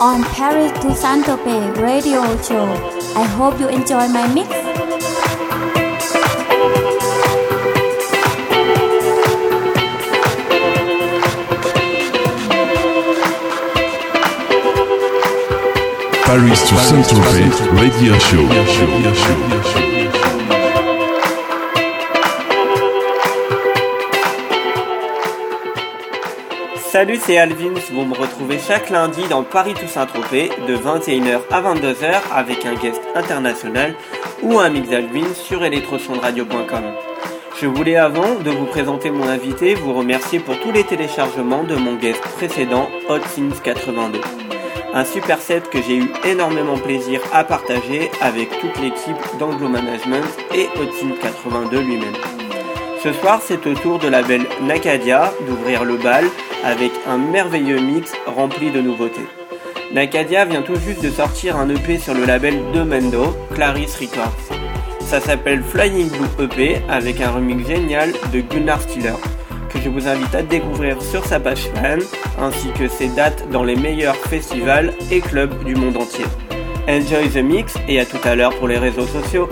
on Paris to Saint-Tropez radio show. I hope you enjoy my mix. Paris to Saint-Tropez radio show. Salut, c'est Alvins. Vous me retrouvez chaque lundi dans Paris Toussaint-Tropez de 21h à 22h avec un guest international ou un mix Alvins sur electrosondradio.com. Je voulais avant de vous présenter mon invité vous remercier pour tous les téléchargements de mon guest précédent Hot Sins 82. Un super set que j'ai eu énormément plaisir à partager avec toute l'équipe d'Anglo Management et Sins 82 lui-même. Ce soir, c'est au tour de la belle Nakadia d'ouvrir le bal avec un merveilleux mix rempli de nouveautés. Nakadia vient tout juste de sortir un EP sur le label de Mendo, Clarice Records. Ça s'appelle Flying Blue EP avec un remix génial de Gunnar Stiller que je vous invite à découvrir sur sa page fan ainsi que ses dates dans les meilleurs festivals et clubs du monde entier. Enjoy the mix et à tout à l'heure pour les réseaux sociaux.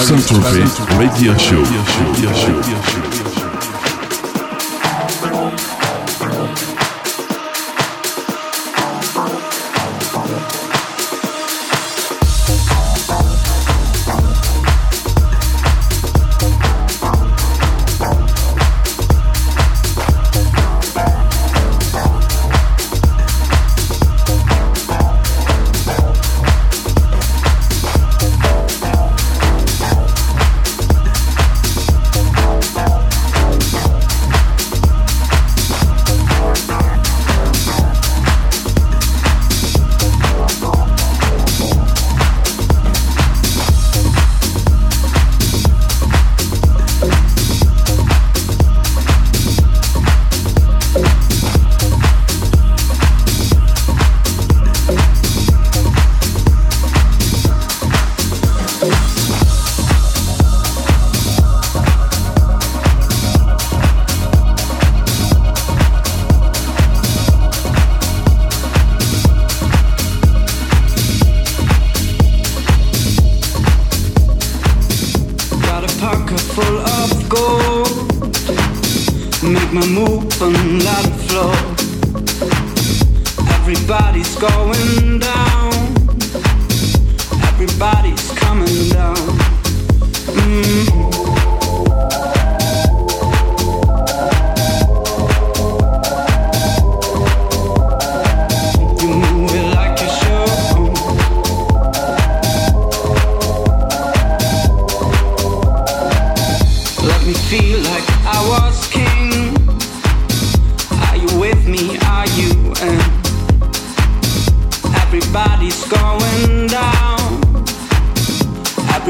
Saint-Tropez Radio Show. Radio show.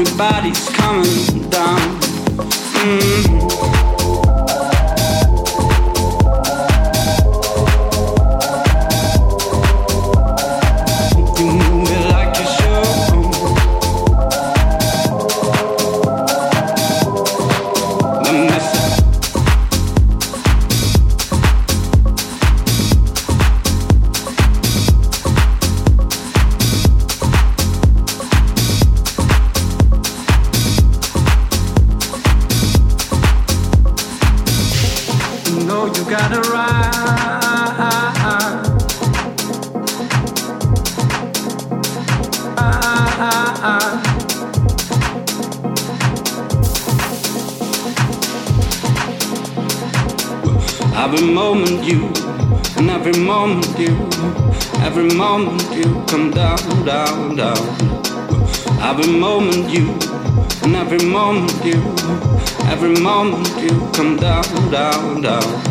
everybody's coming down. Mm. moment you, every moment you come down, down, down. Every moment you, and every moment you, every moment you come down, down, down.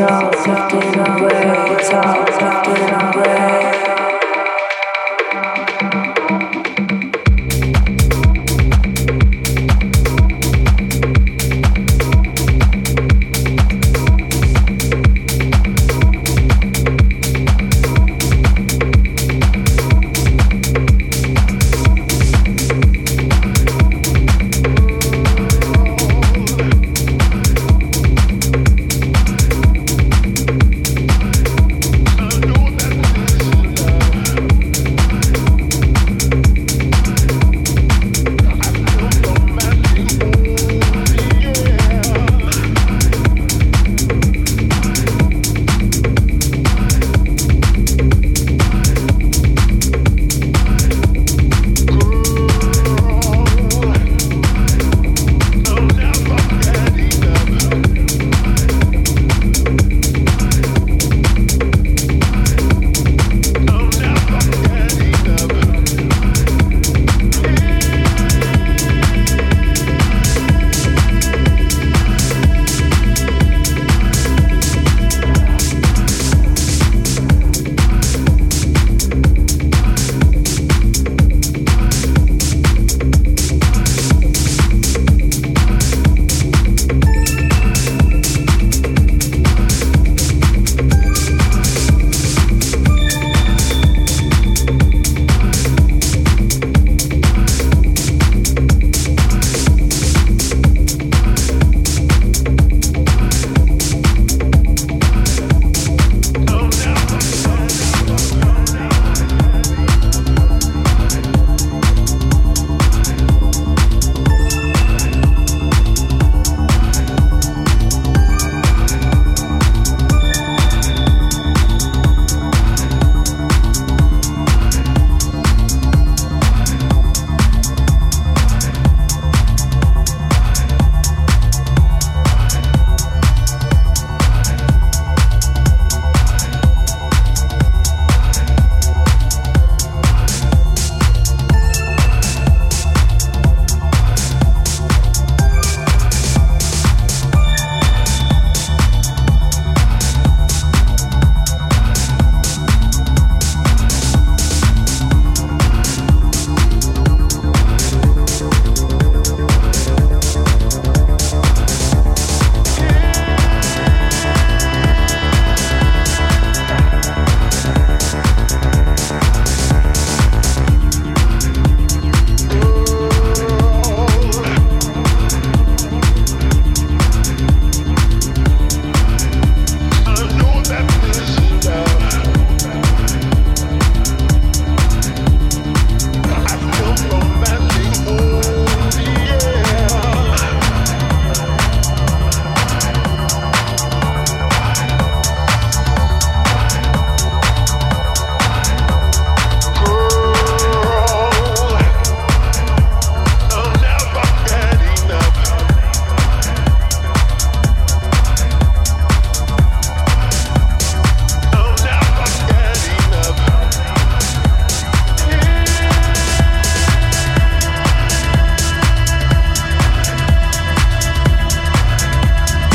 all, give it away, it's all.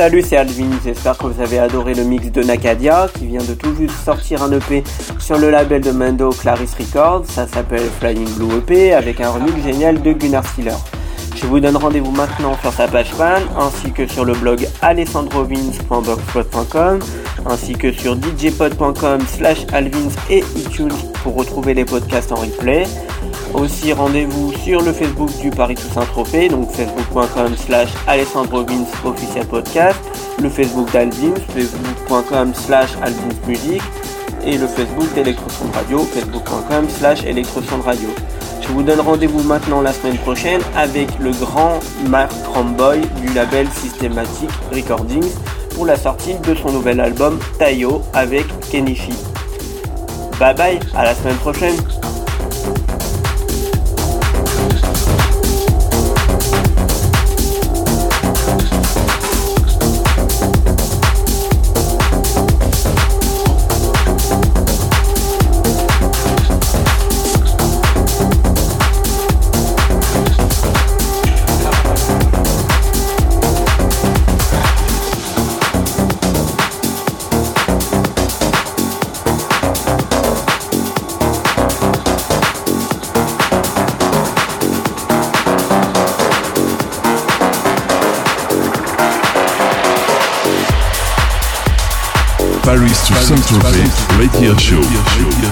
Salut, c'est Alvin, j'espère que vous avez adoré le mix de Nakadia qui vient de tout juste sortir un EP sur le label de Mando Clarice Records, ça s'appelle Flying Blue EP avec un remix génial de Gunnar Stiller. Je vous donne rendez-vous maintenant sur sa page fan ainsi que sur le blog alessandrovins.blogspot.com ainsi que sur djpod.com slash alvins et iTunes pour retrouver les podcasts en replay. Aussi rendez-vous sur le Facebook du Paris Toussaint Trophée, donc facebook.com slash Alessandro officiel podcast, le Facebook d'Alvins, facebook.com slash Music et le Facebook d'Electroson Radio, facebook.com slash Electroson Radio. Je vous donne rendez-vous maintenant la semaine prochaine avec le grand Mark Ramboy du label Systematic Recordings pour la sortie de son nouvel album Tayo avec Kenichi. Bye bye, à la semaine prochaine Radio Show.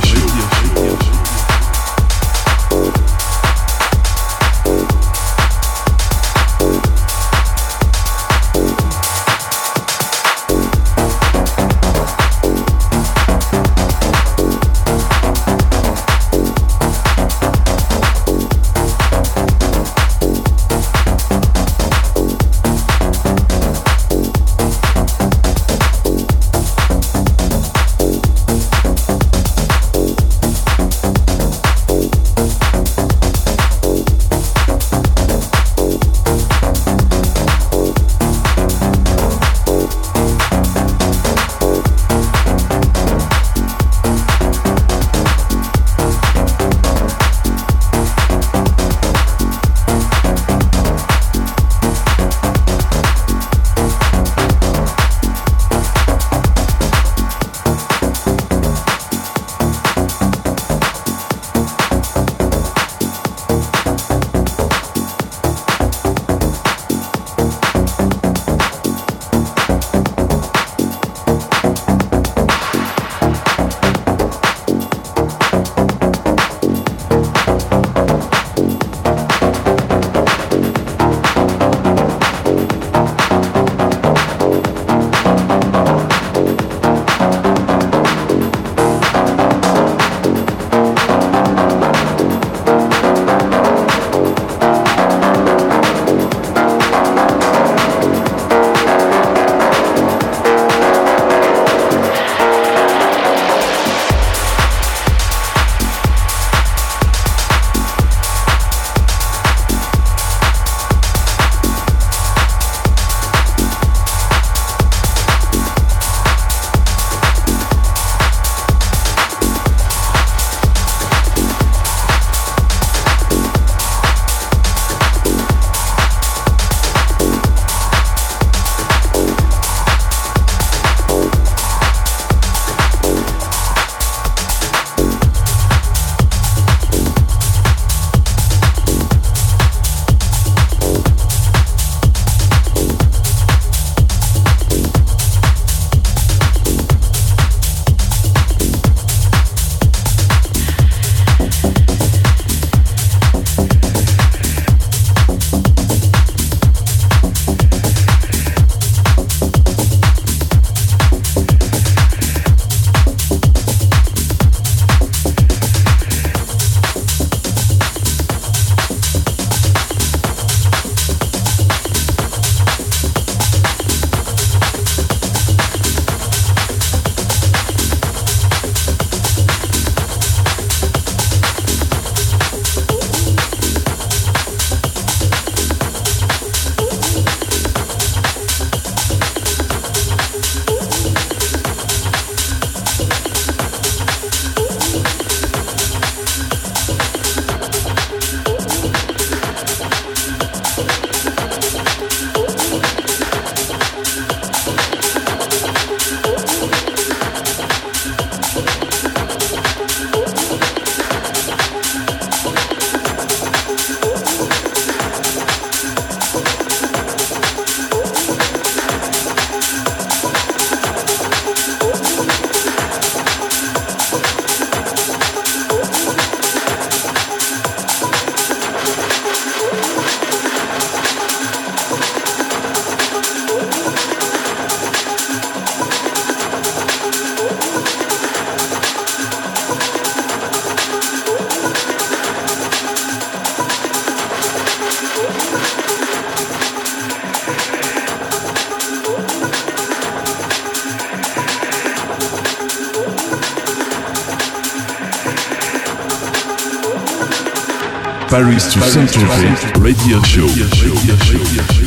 Paris to Saint-Tropez Radio Show. Paris to Saint-Tropez Radio Show. Radio show.